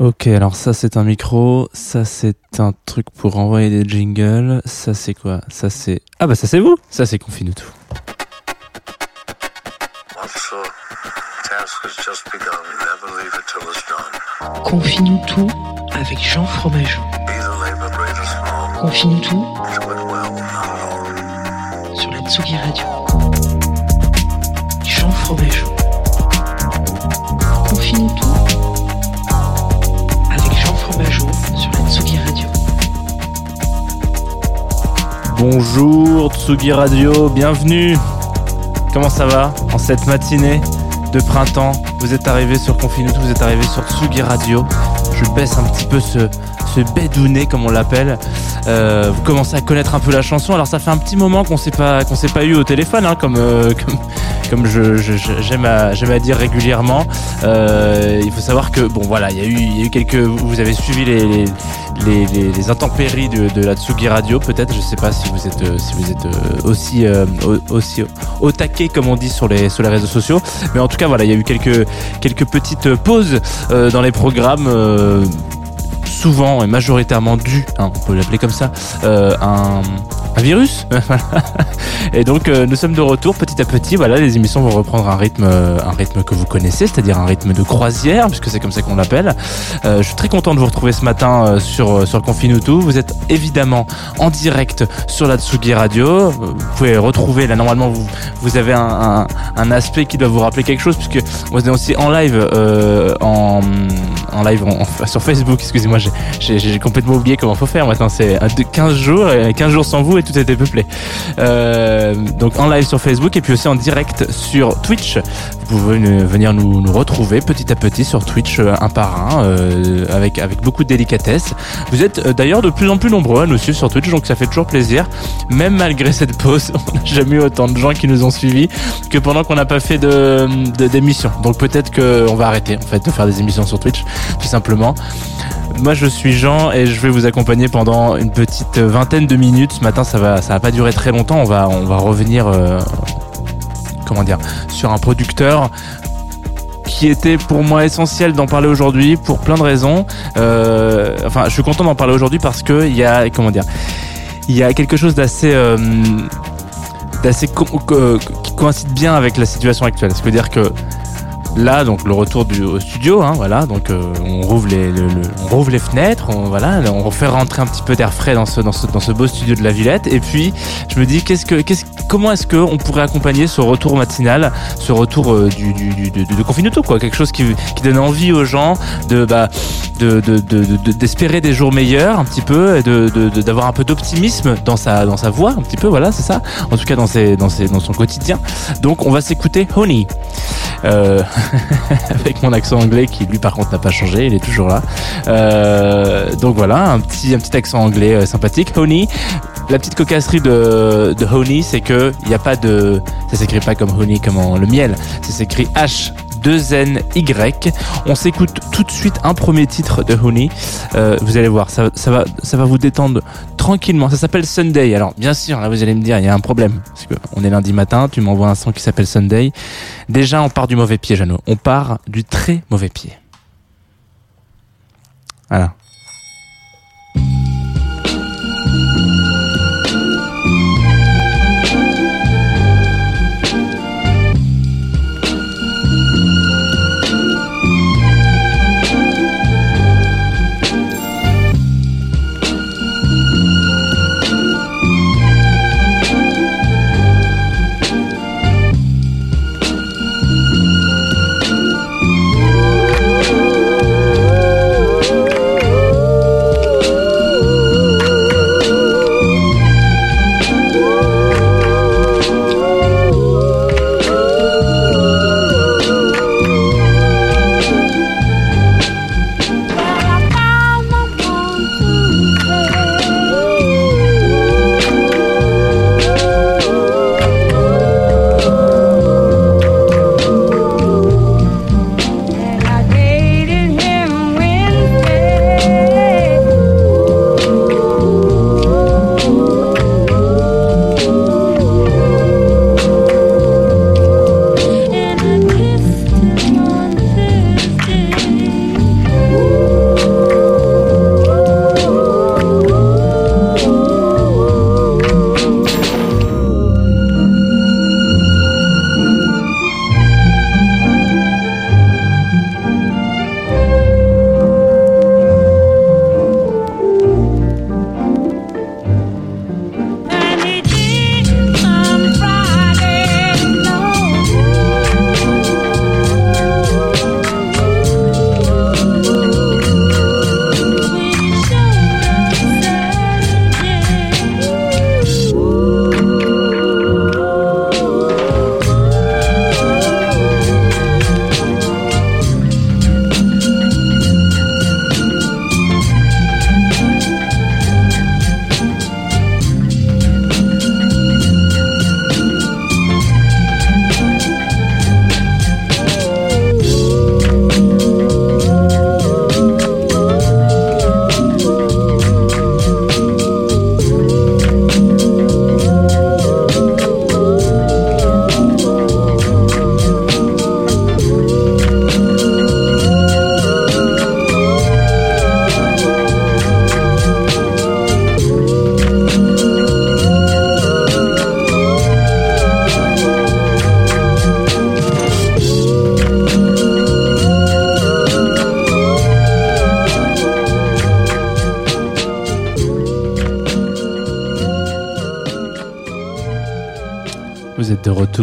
Ok, alors ça c'est un micro, ça c'est un truc pour envoyer des jingles, ça c'est quoi? Ça c'est... Ah bah ça c'est vous Ça c'est Confine tout. Confine-nous tout avec Jean Fromageau. Confine-nous tout sur la Tsugi Radio. Jean Fromageau. Bonjour Tsugi Radio, bienvenue. Comment ça va en cette matinée de printemps Vous êtes arrivé sur Confine tout, vous êtes arrivé sur Tsugi Radio. Je baisse un petit peu ce, ce bédounet comme on l'appelle. Euh, vous commencez à connaître un peu la chanson. Alors ça fait un petit moment qu'on s'est pas qu'on s'est pas eu au téléphone, hein, comme euh, comme comme je je- j'aime à j'aime à dire régulièrement. Euh, il faut savoir que bon voilà, il y a eu quelques vous avez suivi les les, les, intempéries de, de la Tsugi Radio peut-être. Je sais pas si vous êtes si vous êtes aussi au- aussi au, au taquet comme on dit sur les sur les réseaux sociaux. Mais en tout cas voilà, il y a eu quelques quelques petites pauses euh, dans les programmes. euh, souvent et majoritairement dû, hein, on peut l'appeler comme ça, euh, un, virus. et donc euh, nous sommes de retour petit à petit. Voilà, les émissions vont reprendre un rythme, euh, un rythme que vous connaissez, c'est-à-dire un rythme de croisière, puisque c'est comme ça qu'on l'appelle. Euh, je suis très content de vous retrouver ce matin sur sur le Confinutu. Vous êtes évidemment en direct sur la Tsugi Radio. Vous pouvez retrouver là normalement vous vous avez un, un, aspect qui doit vous rappeler quelque chose puisque on est aussi en live en en live sur Facebook. Excusez-moi, j'ai- complètement oublié comment faut faire maintenant. C'est un de 15 jours, et 15 jours sans vous et tout était peuplé. Euh, donc en live sur Facebook et puis aussi en direct sur Twitch. Vous pouvez venir nous, retrouver petit à petit sur Twitch euh, un par un euh, avec avec beaucoup de délicatesse. Vous êtes d'ailleurs de plus en plus nombreux à nous suivre sur Twitch, donc ça fait toujours plaisir. Même malgré cette pause, on n'a jamais eu autant de gens qui nous ont suivis que pendant qu'on n'a pas fait de- d'émission. Donc peut-être qu'on va arrêter en fait de faire des émissions sur Twitch, tout simplement. Moi, je suis Jean et je vais vous accompagner pendant une petite vingtaine de minutes. Ce matin, ça va, ça va pas durer très longtemps. On va, on va revenir, euh, comment dire, sur un producteur qui était pour moi essentiel d'en parler aujourd'hui pour plein de raisons. Euh, enfin, je suis content d'en parler aujourd'hui parce que il y a, comment dire, il y a quelque chose d'assez euh, d'assez qui coïncide bien avec la situation actuelle. C'est-à-dire que là, donc le retour du, au studio, hein, voilà, donc euh, on rouvre les, le- le- on rouvre les fenêtres, on, voilà, on refait rentrer un petit peu d'air frais dans ce, dans ce, dans ce beau studio de la Villette. Et puis, je me dis, qu'est-ce que, qu'est-ce, comment est-ce que on pourrait accompagner ce retour matinal, ce retour euh, du, du, du, de, de Confinuto, quoi, quelque chose qui, qui donne envie aux gens de, bah, de, de, de, de- d'espérer des jours meilleurs, un petit peu, et de- d'avoir un peu d'optimisme dans sa, dans sa voix, un petit peu, voilà, c'est ça. En tout cas, dans ses, dans ses, dans son quotidien. Donc, on va s'écouter Honey. Euh, avec mon accent anglais qui lui par contre n'a pas changé, il est toujours là. Euh, donc voilà, un petit, accent anglais euh, sympathique. Honey. La petite cocasserie de, de Honey, c'est que il n'y a pas de, ça s'écrit pas comme Honey, comme en- le miel. Ça s'écrit H 2NY. On s'écoute tout de suite un premier titre de Honey. Euh, vous allez voir, ça, va, ça va vous détendre tranquillement. Ça s'appelle Sunday. Alors, bien sûr, là, vous allez me dire, il y a un problème. Parce que on est lundi matin, tu m'envoies un son qui s'appelle Sunday. Déjà, on part du mauvais pied, Jeannot. On part du très mauvais pied. Voilà.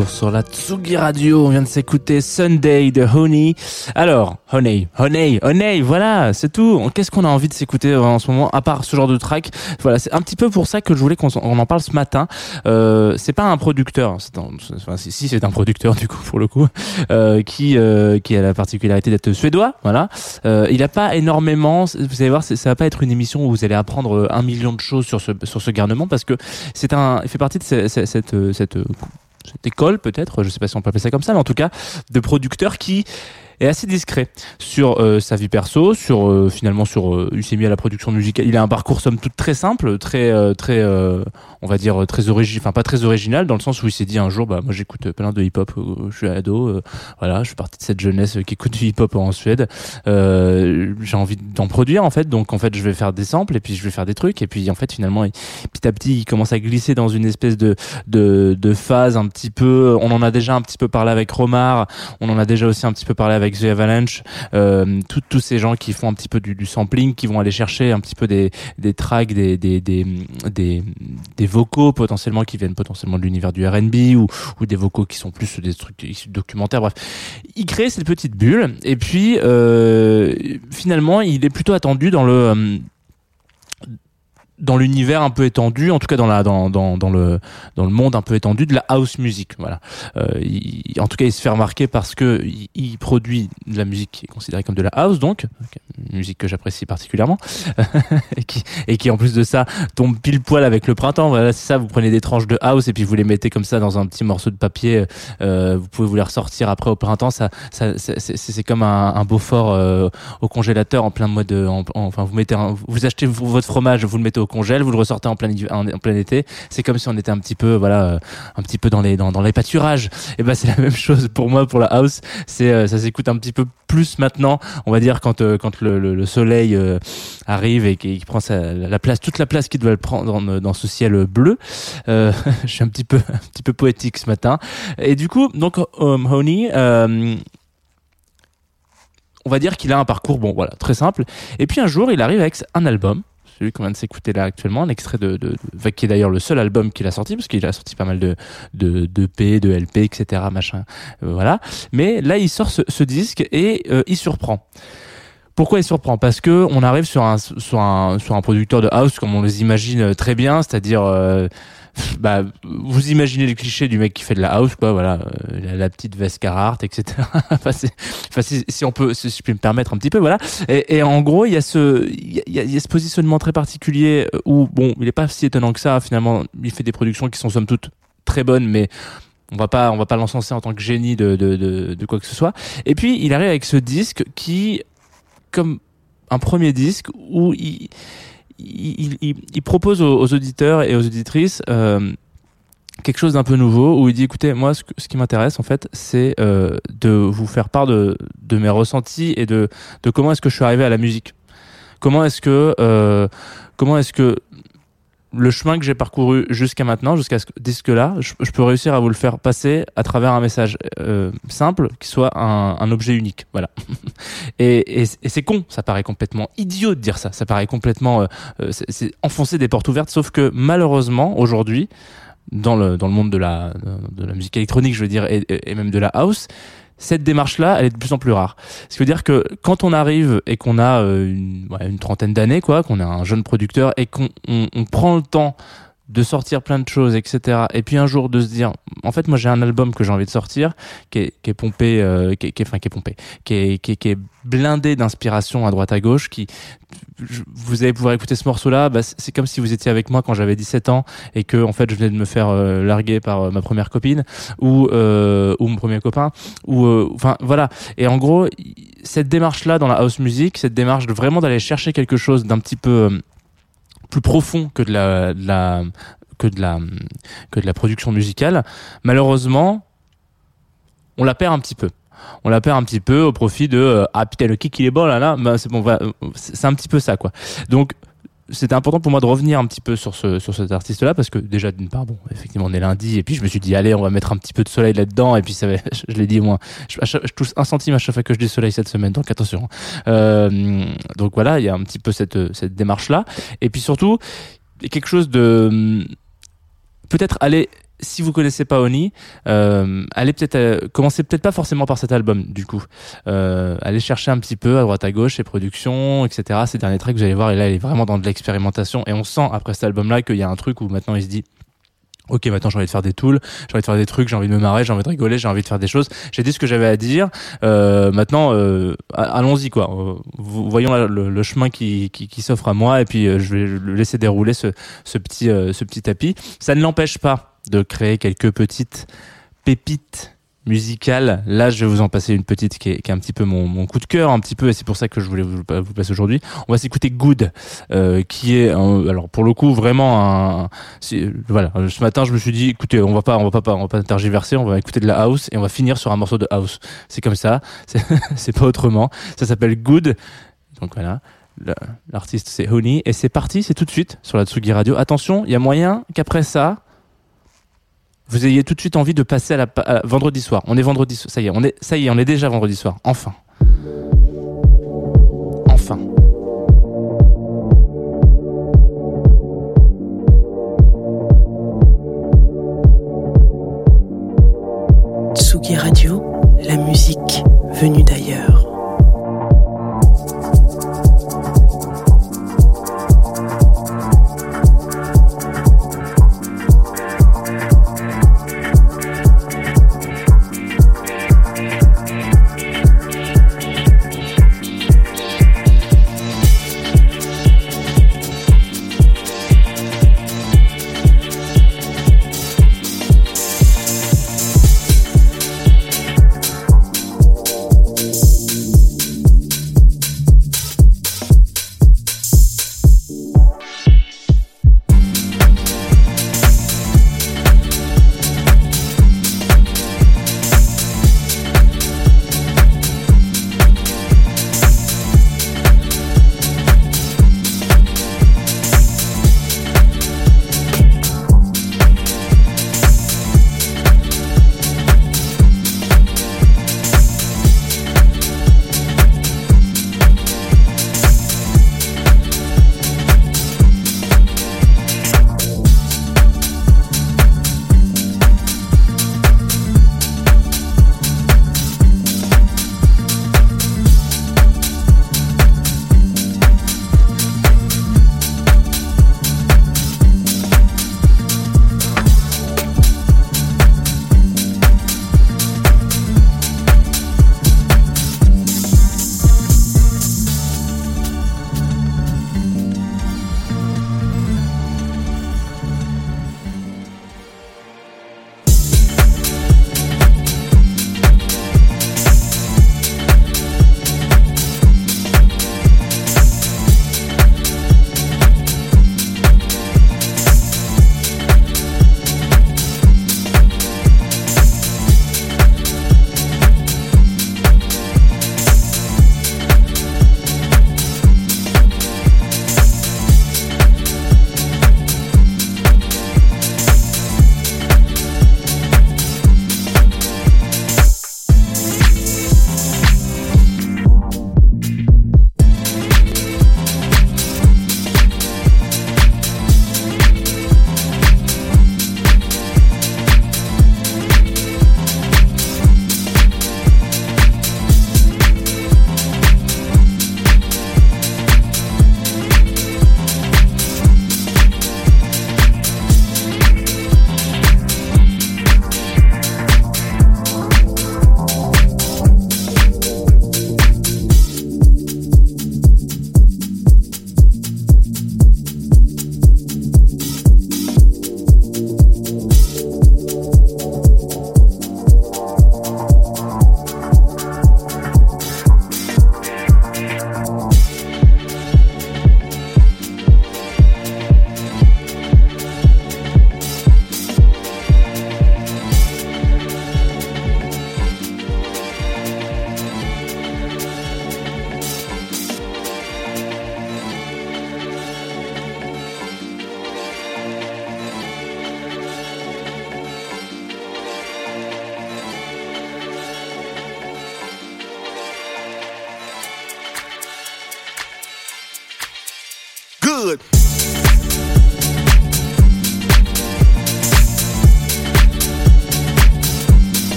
Sur la Tsugi Radio. On vient de s'écouter Sunday de Honey. Alors, Honey, Honey, Honey, voilà, c'est tout. Qu'est-ce qu'on a envie de s'écouter en ce moment, à part ce genre de track? Voilà, c'est un petit peu pour ça que je voulais qu'on on en parle ce matin. Euh, c'est pas un producteur, enfin, si, c'est un producteur du coup pour le coup, euh, qui euh, qui a la particularité d'être suédois. Voilà, euh, il a pas énormément. Vous allez voir, ça va pas être une émission où vous allez apprendre euh, un million de choses sur ce sur ce garnement parce que c'est un, il fait partie de ce- ce- cette euh, cette euh, cette école peut-être, je sais pas si on peut appeler ça comme ça, mais en tout cas de producteurs qui est assez discret sur euh, sa vie perso, sur euh, finalement sur euh, il s'est mis à la production musicale. Il a un parcours somme toute très simple, très euh, très euh, on va dire très original, enfin pas très original dans le sens où il s'est dit un jour bah moi j'écoute plein de hip-hop, euh, je suis ado, voilà, je suis parti de cette jeunesse qui écoute du hip-hop en Suède. J'ai envie d'en produire en fait, donc en fait je vais faire des samples et puis je vais faire des trucs et puis en fait finalement petit à petit il commence à glisser dans une espèce de de, de phase un petit peu. On en a déjà un petit peu parlé avec Romar, on en a déjà aussi un petit peu parlé avec The Avalanche. Euh, tous ces gens qui font un petit peu du, sampling, qui vont aller chercher un petit peu des des tracks, des vocaux potentiellement qui viennent potentiellement de l'univers du R&B ou des vocaux qui sont plus des trucs documentaires. Bref, il crée cette petite bulle et puis euh, finalement il est plutôt attendu dans le euh, dans l'univers un peu étendu, en tout cas dans la dans dans dans le dans le monde un peu étendu de la house music. Voilà. Euh, il- en tout cas, il se fait remarquer parce que il, il produit de la musique qui est considérée comme de la house, donc musique que j'apprécie particulièrement et qui et qui en plus de ça tombe pile poil avec le printemps. Voilà, c'est ça. Vous prenez des tranches de house et puis vous les mettez comme ça dans un petit morceau de papier. Euh, vous pouvez vous les ressortir après au printemps. Ça, ça c'est- comme un, un Beaufort euh, au congélateur en plein mois de. en- en- enfin, vous mettez, un- vous achetez votre fromage, vous le mettez au congèle, vous le ressortez en plein été. C'est comme si on était un petit peu, voilà, euh, un petit peu dans les dans, les pâturages. Et ben c'est la même chose pour moi pour la house. C'est euh, ça s'écoute un petit peu plus maintenant. On va dire quand euh, quand le, le, le soleil arrive et qu'il prend sa, la place, toute la place qu'il doit prendre dans, ce ciel bleu. Je suis un petit peu un petit peu poétique ce matin. Et du coup, donc um, Honey. on va dire qu'il a un parcours bon voilà très simple et puis un jour il arrive avec un album celui qu'on vient de s'écouter là actuellement un extrait de, de, qui est d'ailleurs le seul album qu'il a sorti parce qu'il a sorti pas mal de de, de P de LP etc machin Euh, voilà. Mais là il sort ce, disque et euh, il surprend. Pourquoi il surprend? Parce que on arrive sur un sur un sur un producteur de house comme on les imagine très bien, c'est-à-dire euh, bah vous imaginez le cliché du mec qui fait de la house quoi, voilà, euh, la, petite veste Carhartt, etc. enfin, si, on peut, si je peux me permettre un petit peu, voilà. Et, en gros, il y a ce il y a ce positionnement très particulier euh, où bon, il est pas si étonnant que ça. Finalement, il fait des productions qui sont somme toute très bonnes, mais on va pas on va pas l'encenser en tant que génie de, de, de, de quoi que ce soit. Et puis il arrive avec ce disque qui comme un premier disque où il, il, propose aux, auditeurs et aux auditrices euh, quelque chose d'un peu nouveau où il dit écoutez moi ce, ce qui m'intéresse en fait c'est euh, de vous faire part de, de mes ressentis et de, de comment est-ce que je suis arrivé à la musique. Comment est-ce que euh, comment est-ce que le chemin que j'ai parcouru jusqu'à maintenant, jusqu'à ce disque-là, je, je peux réussir à vous le faire passer à travers un message euh, simple qui soit un, un objet unique. Voilà. Et, et, c'est con, ça paraît complètement idiot de dire ça. Ça paraît complètement, euh, euh, c'est enfoncer des portes ouvertes. Sauf que malheureusement aujourd'hui, dans le dans le monde de la de la musique électronique, je veux dire, et même de la house, cette démarche-là, elle est de plus en plus rare. Ce qui veut dire que quand on arrive et qu'on a euh, une, trentaine d'années, quoi, qu'on est un jeune producteur et qu'on on, on prend le temps de sortir plein de choses, etc. Et puis un jour de se dire, en fait, moi j'ai un album que j'ai envie de sortir, qui est, qui est pompé, euh, qui, est, enfin qui est pompé, qui est, qui est, qui est blindé d'inspiration à droite à gauche, qui vous allez pouvoir écouter ce morceau-là, bah, c'est comme si vous étiez avec moi quand j'avais 17 ans et que en fait je venais de me faire euh, larguer par euh, ma première copine ou euh, ou mon premier copain ou euh, enfin voilà. Et en gros, cette démarche-là dans la house music, cette démarche de vraiment d'aller chercher quelque chose d'un petit peu plus profond que de la, de la que de la que de la production musicale, malheureusement, on la perd un petit peu. On la perd un petit peu au profit de euh, ah putain le kick il est bon là là, bah, c'est bon, c'est un petit peu ça quoi. Donc c'était important pour moi de revenir un petit peu sur ce sur cet artiste là parce que déjà d'une part bon effectivement on est lundi et puis je me suis dit allez on va mettre un petit peu de soleil là dedans et puis ça je, l'ai dit moi je, je touche un centime à chaque fois que je dis soleil cette semaine donc attention euh, donc voilà il y a un petit peu cette cette démarche là et puis surtout quelque chose de peut-être aller si vous connaissez pas Oni, euh, allez peut-être euh, commencez peut-être pas forcément par cet album du coup. Euh, allez chercher un petit peu à droite à gauche ses productions, etc. Ces derniers tracks, vous allez voir, et là il est vraiment dans de l'expérimentation et on sent après cet album-là qu'il y a un truc où maintenant il se dit Ok, maintenant j'ai envie de faire des tools, j'ai envie de faire des trucs, j'ai envie de me marrer, j'ai envie de rigoler, j'ai envie de faire des choses. J'ai dit ce que j'avais à dire. Euh, maintenant, euh, allons-y quoi. Euh, voyons le, chemin qui, qui, qui s'offre à moi et puis je vais laisser dérouler ce, petit ce petit tapis. Ça ne l'empêche pas de créer quelques petites pépites musicales. Là, je vais vous en passer une petite qui est, un petit peu mon, coup de cœur, un petit peu, et c'est pour ça que je voulais vous, vous passer aujourd'hui. On va s'écouter Good, euh, qui est, alors pour le coup, vraiment un. Voilà, ce matin, je me suis dit, écoutez, on va pas, on va pas, on va pas tergiverser, on va écouter de la house et on va finir sur un morceau de house. C'est comme ça, c'est pas autrement. Ça s'appelle Good. Donc voilà. L'artiste c'est Honey et c'est parti, c'est tout de suite sur la Tsugi Radio. Attention, il y a moyen qu'après ça, vous ayez tout de suite envie de passer à la, vendredi soir. On est vendredi. Ça y est, on est, ça y est, on est déjà vendredi soir. Enfin. Enfin. Tsugi Radio, la musique venue d'ailleurs.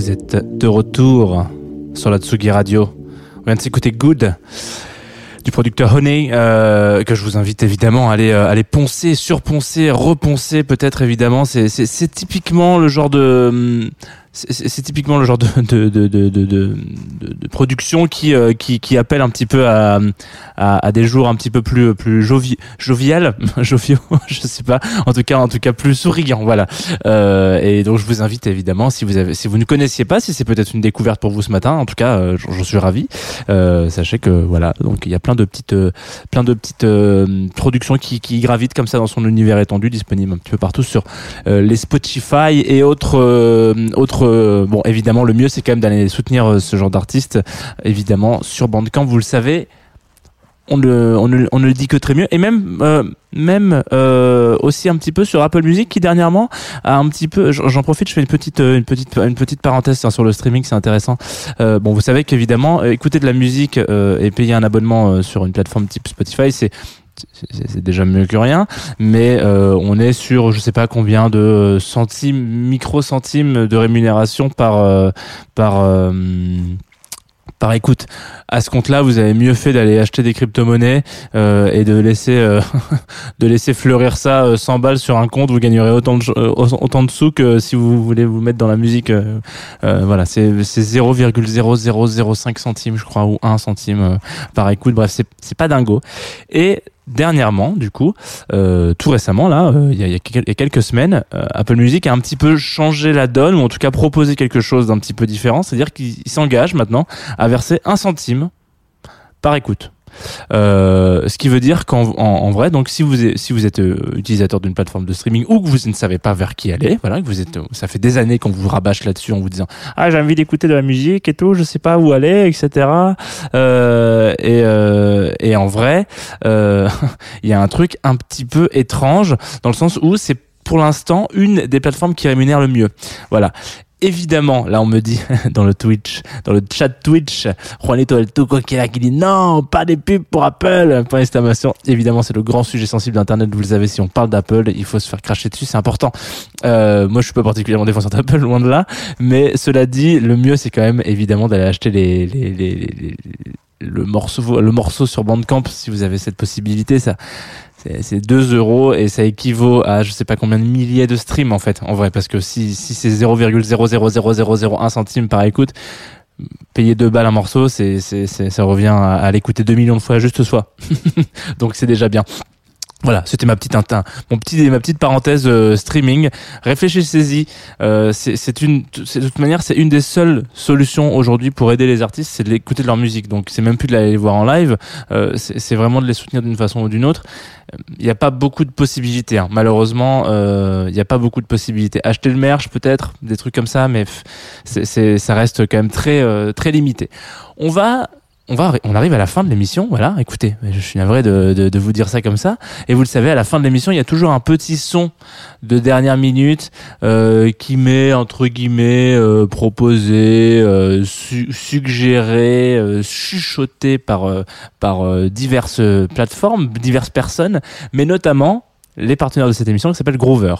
Vous êtes de retour sur la Tsugi Radio. On vient de s'écouter Good du producteur Honey euh, que je vous invite évidemment à aller, euh, poncer, surponcer, reponcer peut-être évidemment. C'est typiquement le genre de hum, c'est typiquement le genre de, de, de, de, de, production qui, euh, qui, qui appelle un petit peu à, à, à, des jours un petit peu plus, plus jovi, jovial, joviaux, je sais pas, en tout cas, en tout cas plus souriant, voilà. Euh, et donc je vous invite évidemment, si vous avez, si vous ne connaissiez pas, si c'est peut-être une découverte pour vous ce matin, en tout cas, euh, j'en suis ravi. Euh, sachez que voilà, donc il y a plein de petites, euh, plein de petites productions qui, qui gravitent comme ça dans son univers étendu, disponible un petit peu partout sur les Spotify et autres, autres euh, bon, évidemment, le mieux, c'est quand même d'aller soutenir euh, ce genre d'artistes, évidemment, sur Bandcamp, vous le savez. On ne, on, on le dit que très mieux et même euh, même aussi un petit peu sur Apple Music qui dernièrement a un petit peu j'en profite je fais une petite une petite une petite parenthèse sur le streaming c'est intéressant bon vous savez qu'évidemment écouter de la musique et payer un abonnement sur une plateforme type Spotify c'est c'est déjà mieux que rien, mais euh, on est sur je sais pas combien de centimes, micro centimes de rémunération par euh, par euh, par écoute. À ce compte-là, vous avez mieux fait d'aller acheter des crypto-monnaies et de laisser de laisser fleurir ça 100 balles sur un compte. Vous gagnerez autant de autant de sous que si vous voulez vous mettre dans la musique. voilà, c'est c'est 0,0005 centimes, je crois, ou 1 centime par écoute. Bref, c'est c'est pas dingo. Et dernièrement, du coup, euh, tout récemment, là, euh, il y, a, quelques semaines, euh, Apple Music a un petit peu changé la donne, ou en tout cas proposé quelque chose d'un petit peu différent, c'est-à-dire qu'il s'engage maintenant à verser un centime par écoute. Euh, ce qui veut dire qu'en en, vrai, donc si vous êtes, euh, utilisateur d'une plateforme de streaming ou que vous ne savez pas vers qui aller, voilà, que vous êtes, ça fait des années qu'on vous rabâche là-dessus en vous disant ah j'ai envie d'écouter de la musique et tout, je sais pas où aller, etc. Euh, et, euh, et en vrai, euh, il y a un truc un petit peu étrange dans le sens où c'est pour l'instant une des plateformes qui rémunère le mieux. Voilà évidemment, là on me dit dans le Twitch, dans le chat Twitch, Juanito El Tuco qui est là qui dit non, pas des pubs pour Apple. Point d'exclamation. Évidemment, c'est le grand sujet sensible d'Internet. Vous le savez, si on parle d'Apple, il faut se faire cracher dessus, c'est important. Euh, moi, je suis pas particulièrement défenseur d'Apple, loin de là. Mais cela dit, le mieux, c'est quand même évidemment d'aller acheter les, les, les, les le morceau, le morceau sur Bandcamp si vous avez cette possibilité. Ça, c'est 2 euros et ça équivaut à je sais pas combien de milliers de streams en fait en vrai. Parce que si, si c'est 0,00001 centime par écoute payer 2 balles un morceau c'est ça revient à, à l'écouter 2 millions de fois juste soi. Donc c'est déjà bien voilà, c'était ma petite mon petit ma petite parenthèse euh, streaming. Réfléchissez-y. Euh, c'est une de toute manière c'est une des seules solutions aujourd'hui pour aider les artistes, c'est de l'écouter de leur musique. Donc c'est même plus de les voir en live, euh, c'est vraiment de les soutenir d'une façon ou d'une autre. Il n'y a pas beaucoup de possibilités. Hein. Malheureusement, euh, il n'y a pas beaucoup de possibilités. Acheter le merch peut-être, des trucs comme ça, mais c'est ça reste quand même très euh, très limité. On va on va, on arrive à la fin de l'émission. Voilà, écoutez, je suis navré de, vous dire ça comme ça. Et vous le savez, à la fin de l'émission, il y a toujours un petit son de dernière minute euh, qui met entre guillemets euh, proposé, euh, suggéré, euh, chuchoté par par diverses plateformes, diverses personnes, mais notamment les partenaires de cette émission qui s'appelle Grover.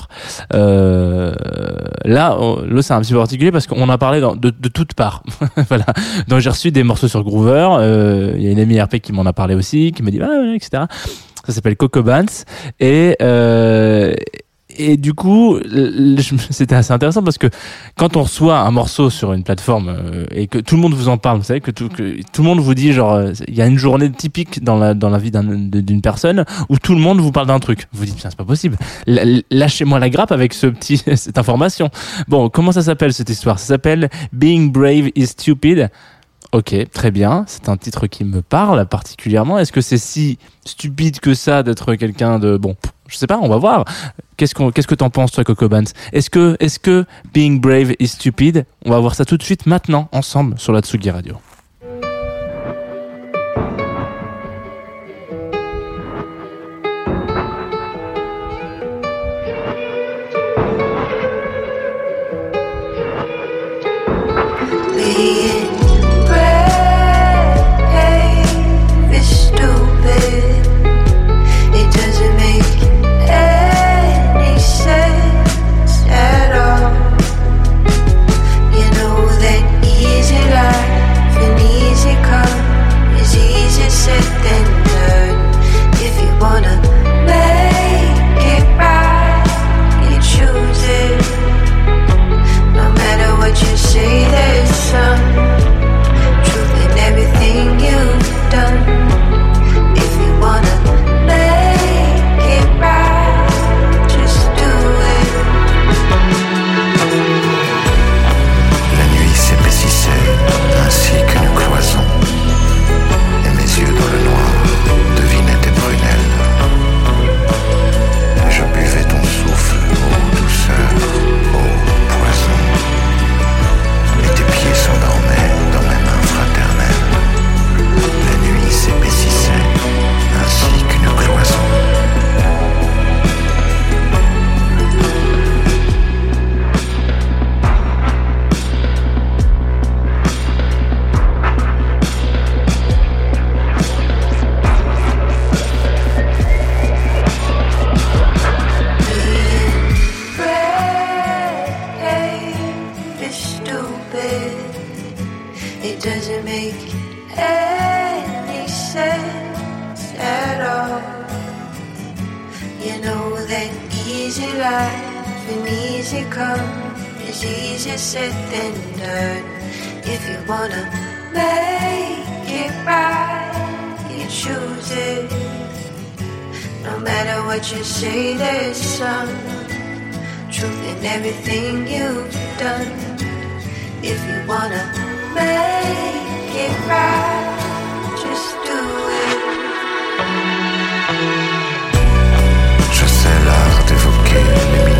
Euh, là, là c'est un petit peu particulier parce qu'on a parlé de, de toutes parts. voilà. Donc j'ai reçu des morceaux sur Groover. Euh, il y a une amie RP qui m'en a parlé aussi, qui m'a dit ah, ouais, etc. Ça s'appelle Coco Bans et euh, et du coup, c'était assez intéressant parce que quand on reçoit un morceau sur une plateforme euh, et que tout le monde vous en parle, vous savez que tout, que tout le monde vous dit genre euh, il y a une journée typique dans la dans la vie d'une personne où tout le monde vous parle d'un truc. Vous dites c'est pas possible. Lâchez-moi la grappe avec ce petit cette information. Bon, comment ça s'appelle cette histoire? Ça s'appelle Being Brave is Stupid. Ok, très bien. C'est un titre qui me parle particulièrement. Est-ce que c'est si stupide que ça d'être quelqu'un de bon Je sais pas. On va voir. Qu'est-ce qu'on, qu'est-ce que t'en penses toi, Coco Bands Est-ce que, est-ce que Being Brave is stupid? On va voir ça tout de suite, maintenant, ensemble, sur la Tsugi Radio. You say, there's some truth in everything you've done. If you wanna make it right, just do it. Je sais l'art d'évoquer les